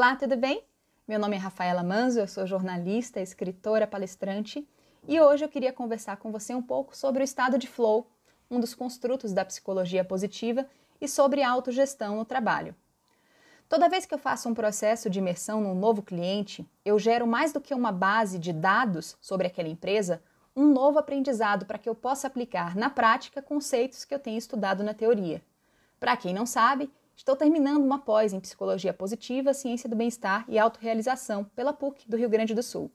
Olá, tudo bem? Meu nome é Rafaela Manzo, eu sou jornalista, escritora, palestrante e hoje eu queria conversar com você um pouco sobre o estado de flow, um dos construtos da psicologia positiva, e sobre autogestão no trabalho. Toda vez que eu faço um processo de imersão num novo cliente, eu gero mais do que uma base de dados sobre aquela empresa, um novo aprendizado para que eu possa aplicar na prática conceitos que eu tenho estudado na teoria. Para quem não sabe, Estou terminando uma pós em Psicologia Positiva, Ciência do Bem-Estar e Autorrealização pela PUC do Rio Grande do Sul.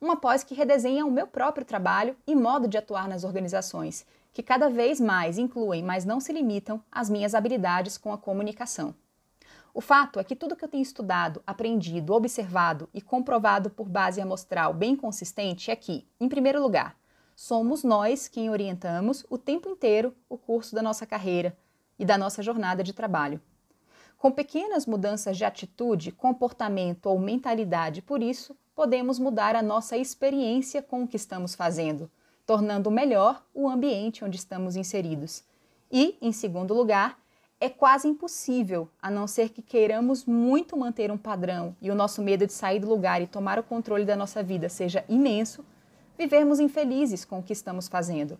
Uma pós que redesenha o meu próprio trabalho e modo de atuar nas organizações, que cada vez mais incluem, mas não se limitam, as minhas habilidades com a comunicação. O fato é que tudo que eu tenho estudado, aprendido, observado e comprovado por base amostral bem consistente é que, em primeiro lugar, somos nós quem orientamos o tempo inteiro o curso da nossa carreira e da nossa jornada de trabalho. Com pequenas mudanças de atitude, comportamento ou mentalidade, por isso, podemos mudar a nossa experiência com o que estamos fazendo, tornando melhor o ambiente onde estamos inseridos. E, em segundo lugar, é quase impossível, a não ser que queiramos muito manter um padrão e o nosso medo de sair do lugar e tomar o controle da nossa vida seja imenso, vivermos infelizes com o que estamos fazendo.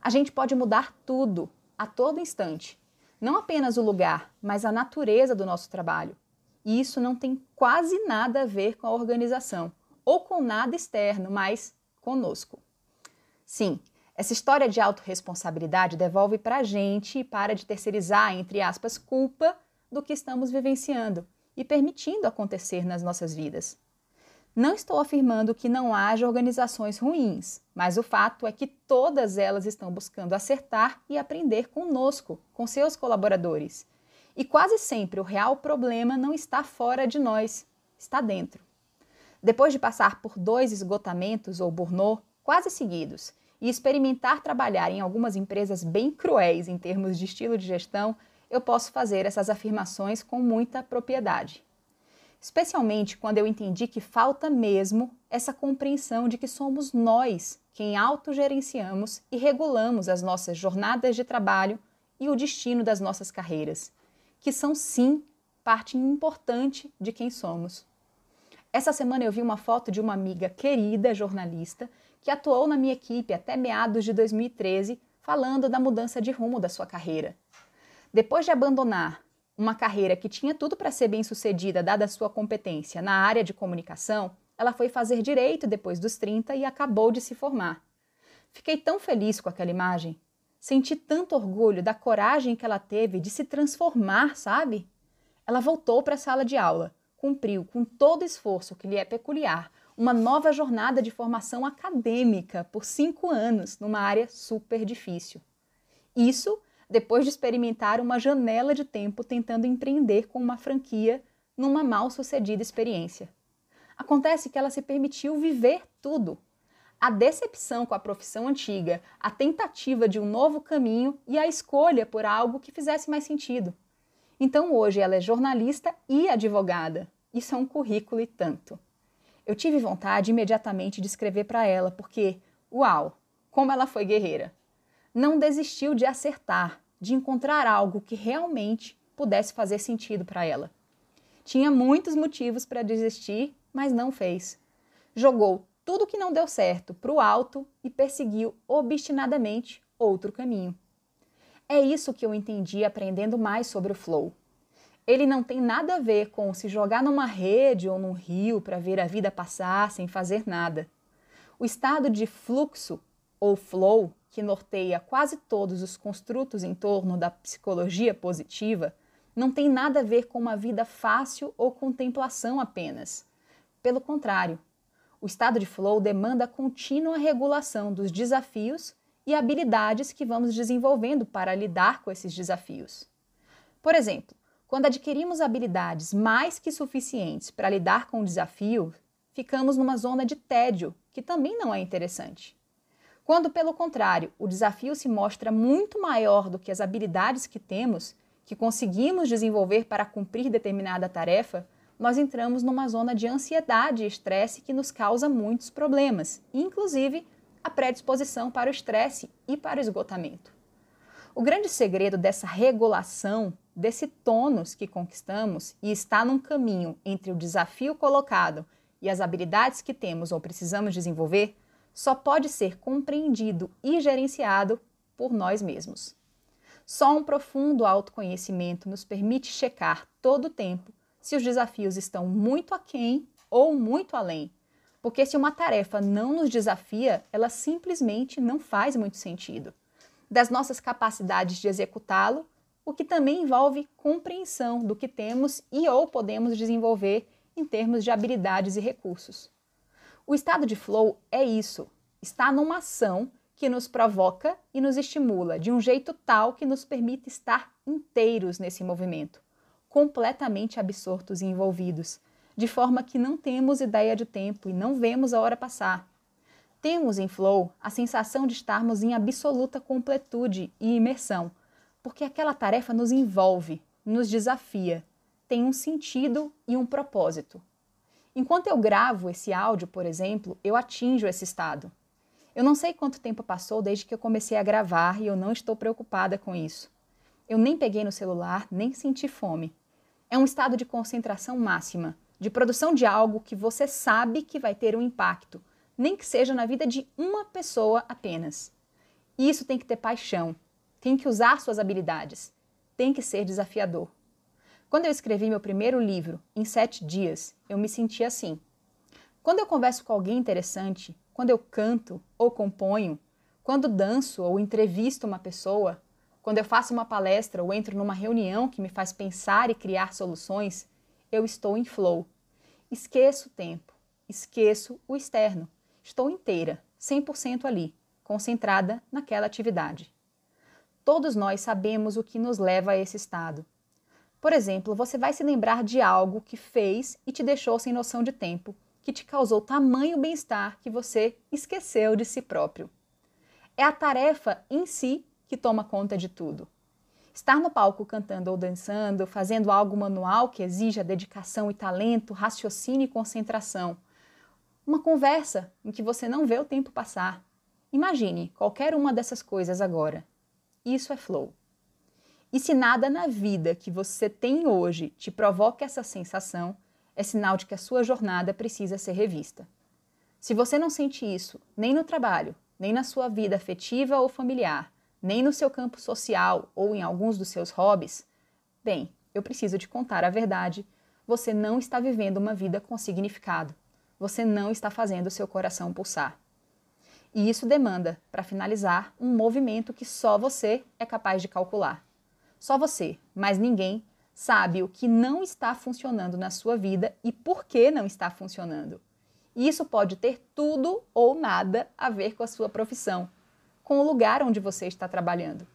A gente pode mudar tudo, a todo instante, não apenas o lugar, mas a natureza do nosso trabalho. E isso não tem quase nada a ver com a organização ou com nada externo, mas conosco. Sim, essa história de autorresponsabilidade devolve para a gente e para de terceirizar, entre aspas, culpa do que estamos vivenciando e permitindo acontecer nas nossas vidas. Não estou afirmando que não haja organizações ruins, mas o fato é que todas elas estão buscando acertar e aprender conosco, com seus colaboradores. E quase sempre o real problema não está fora de nós, está dentro. Depois de passar por dois esgotamentos ou burnout quase seguidos e experimentar trabalhar em algumas empresas bem cruéis em termos de estilo de gestão, eu posso fazer essas afirmações com muita propriedade especialmente quando eu entendi que falta mesmo essa compreensão de que somos nós quem autogerenciamos e regulamos as nossas jornadas de trabalho e o destino das nossas carreiras, que são sim parte importante de quem somos. Essa semana eu vi uma foto de uma amiga querida jornalista que atuou na minha equipe até meados de 2013, falando da mudança de rumo da sua carreira. Depois de abandonar uma carreira que tinha tudo para ser bem-sucedida, dada a sua competência na área de comunicação, ela foi fazer direito depois dos 30 e acabou de se formar. Fiquei tão feliz com aquela imagem. Senti tanto orgulho da coragem que ela teve de se transformar, sabe? Ela voltou para a sala de aula, cumpriu com todo esforço que lhe é peculiar uma nova jornada de formação acadêmica por cinco anos numa área super difícil. Isso depois de experimentar uma janela de tempo tentando empreender com uma franquia numa mal sucedida experiência. Acontece que ela se permitiu viver tudo. A decepção com a profissão antiga, a tentativa de um novo caminho e a escolha por algo que fizesse mais sentido. Então hoje ela é jornalista e advogada. Isso é um currículo e tanto. Eu tive vontade imediatamente de escrever para ela, porque, uau, como ela foi guerreira! não desistiu de acertar, de encontrar algo que realmente pudesse fazer sentido para ela. Tinha muitos motivos para desistir, mas não fez. Jogou tudo que não deu certo para o alto e perseguiu obstinadamente outro caminho. É isso que eu entendi aprendendo mais sobre o flow. Ele não tem nada a ver com se jogar numa rede ou num rio para ver a vida passar sem fazer nada. O estado de fluxo ou flow que norteia quase todos os construtos em torno da psicologia positiva, não tem nada a ver com uma vida fácil ou contemplação apenas. Pelo contrário, o estado de flow demanda contínua regulação dos desafios e habilidades que vamos desenvolvendo para lidar com esses desafios. Por exemplo, quando adquirimos habilidades mais que suficientes para lidar com o desafio, ficamos numa zona de tédio, que também não é interessante. Quando, pelo contrário, o desafio se mostra muito maior do que as habilidades que temos, que conseguimos desenvolver para cumprir determinada tarefa, nós entramos numa zona de ansiedade e estresse que nos causa muitos problemas, inclusive a predisposição para o estresse e para o esgotamento. O grande segredo dessa regulação desse tônus que conquistamos e está num caminho entre o desafio colocado e as habilidades que temos ou precisamos desenvolver, só pode ser compreendido e gerenciado por nós mesmos. Só um profundo autoconhecimento nos permite checar todo o tempo se os desafios estão muito aquém ou muito além. Porque se uma tarefa não nos desafia, ela simplesmente não faz muito sentido. Das nossas capacidades de executá-lo, o que também envolve compreensão do que temos e ou podemos desenvolver em termos de habilidades e recursos. O estado de flow é isso, está numa ação que nos provoca e nos estimula de um jeito tal que nos permite estar inteiros nesse movimento, completamente absortos e envolvidos, de forma que não temos ideia de tempo e não vemos a hora passar. Temos em flow a sensação de estarmos em absoluta completude e imersão, porque aquela tarefa nos envolve, nos desafia, tem um sentido e um propósito. Enquanto eu gravo esse áudio, por exemplo, eu atinjo esse estado. Eu não sei quanto tempo passou desde que eu comecei a gravar e eu não estou preocupada com isso. Eu nem peguei no celular, nem senti fome. É um estado de concentração máxima, de produção de algo que você sabe que vai ter um impacto, nem que seja na vida de uma pessoa apenas. Isso tem que ter paixão, tem que usar suas habilidades, tem que ser desafiador. Quando eu escrevi meu primeiro livro, em sete dias, eu me senti assim. Quando eu converso com alguém interessante, quando eu canto ou componho, quando danço ou entrevisto uma pessoa, quando eu faço uma palestra ou entro numa reunião que me faz pensar e criar soluções, eu estou em flow. Esqueço o tempo, esqueço o externo. Estou inteira, 100% ali, concentrada naquela atividade. Todos nós sabemos o que nos leva a esse estado. Por exemplo, você vai se lembrar de algo que fez e te deixou sem noção de tempo, que te causou tamanho bem-estar que você esqueceu de si próprio. É a tarefa em si que toma conta de tudo. Estar no palco cantando ou dançando, fazendo algo manual que exija dedicação e talento, raciocínio e concentração. Uma conversa em que você não vê o tempo passar. Imagine qualquer uma dessas coisas agora. Isso é flow. E se nada na vida que você tem hoje te provoca essa sensação, é sinal de que a sua jornada precisa ser revista. Se você não sente isso nem no trabalho, nem na sua vida afetiva ou familiar, nem no seu campo social ou em alguns dos seus hobbies, bem, eu preciso te contar a verdade. Você não está vivendo uma vida com significado. Você não está fazendo o seu coração pulsar. E isso demanda, para finalizar, um movimento que só você é capaz de calcular. Só você, mais ninguém, sabe o que não está funcionando na sua vida e por que não está funcionando. Isso pode ter tudo ou nada a ver com a sua profissão, com o lugar onde você está trabalhando.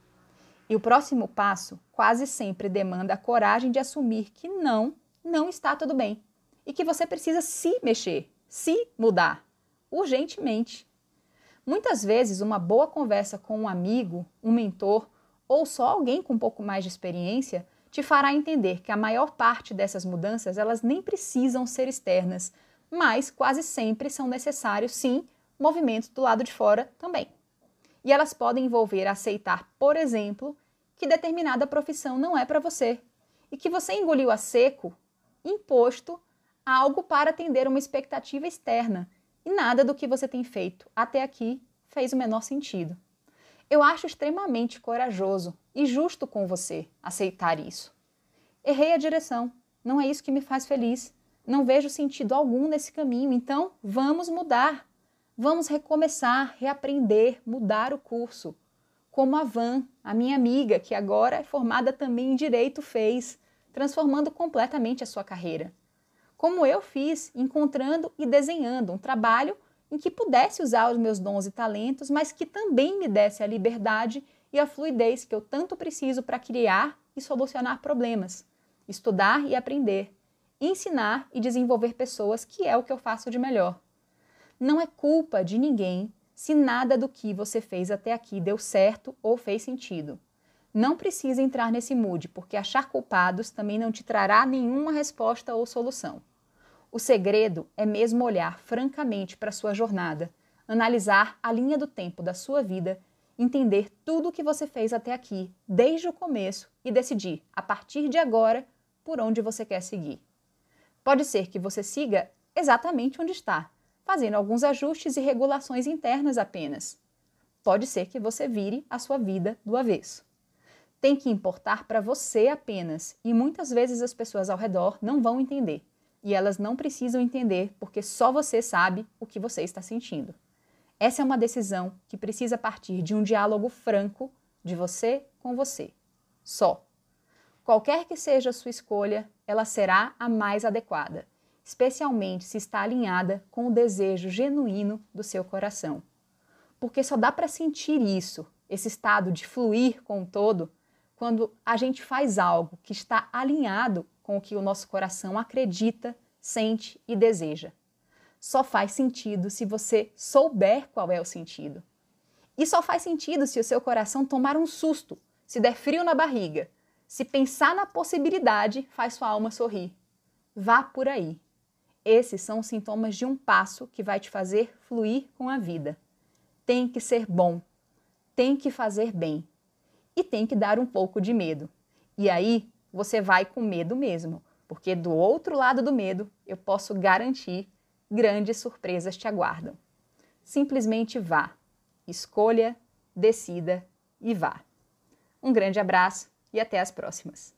E o próximo passo quase sempre demanda a coragem de assumir que não, não está tudo bem e que você precisa se mexer, se mudar, urgentemente. Muitas vezes, uma boa conversa com um amigo, um mentor ou só alguém com um pouco mais de experiência te fará entender que a maior parte dessas mudanças elas nem precisam ser externas, mas quase sempre são necessários sim movimentos do lado de fora também. E elas podem envolver aceitar, por exemplo, que determinada profissão não é para você e que você engoliu a seco, imposto algo para atender uma expectativa externa e nada do que você tem feito até aqui fez o menor sentido. Eu acho extremamente corajoso e justo com você aceitar isso. Errei a direção, não é isso que me faz feliz. Não vejo sentido algum nesse caminho, então vamos mudar. Vamos recomeçar, reaprender, mudar o curso. Como a Van, a minha amiga, que agora é formada também em direito, fez, transformando completamente a sua carreira. Como eu fiz, encontrando e desenhando um trabalho em que pudesse usar os meus dons e talentos, mas que também me desse a liberdade e a fluidez que eu tanto preciso para criar e solucionar problemas, estudar e aprender, ensinar e desenvolver pessoas, que é o que eu faço de melhor. Não é culpa de ninguém se nada do que você fez até aqui deu certo ou fez sentido. Não precisa entrar nesse mood, porque achar culpados também não te trará nenhuma resposta ou solução. O segredo é mesmo olhar francamente para sua jornada, analisar a linha do tempo da sua vida entender tudo o que você fez até aqui, desde o começo, e decidir, a partir de agora, por onde você quer seguir. Pode ser que você siga exatamente onde está, fazendo alguns ajustes e regulações internas apenas. Pode ser que você vire a sua vida do avesso. Tem que importar para você apenas, e muitas vezes as pessoas ao redor não vão entender. E elas não precisam entender porque só você sabe o que você está sentindo. Essa é uma decisão que precisa partir de um diálogo franco de você com você. Só. Qualquer que seja a sua escolha, ela será a mais adequada, especialmente se está alinhada com o desejo genuíno do seu coração. Porque só dá para sentir isso, esse estado de fluir com o todo, quando a gente faz algo que está alinhado com o que o nosso coração acredita, sente e deseja só faz sentido se você souber qual é o sentido. E só faz sentido se o seu coração tomar um susto, se der frio na barriga, se pensar na possibilidade faz sua alma sorrir. Vá por aí. Esses são os sintomas de um passo que vai te fazer fluir com a vida. Tem que ser bom, tem que fazer bem e tem que dar um pouco de medo. E aí você vai com medo mesmo, porque do outro lado do medo eu posso garantir grandes surpresas te aguardam. Simplesmente vá, escolha, decida e vá. Um grande abraço e até as próximas.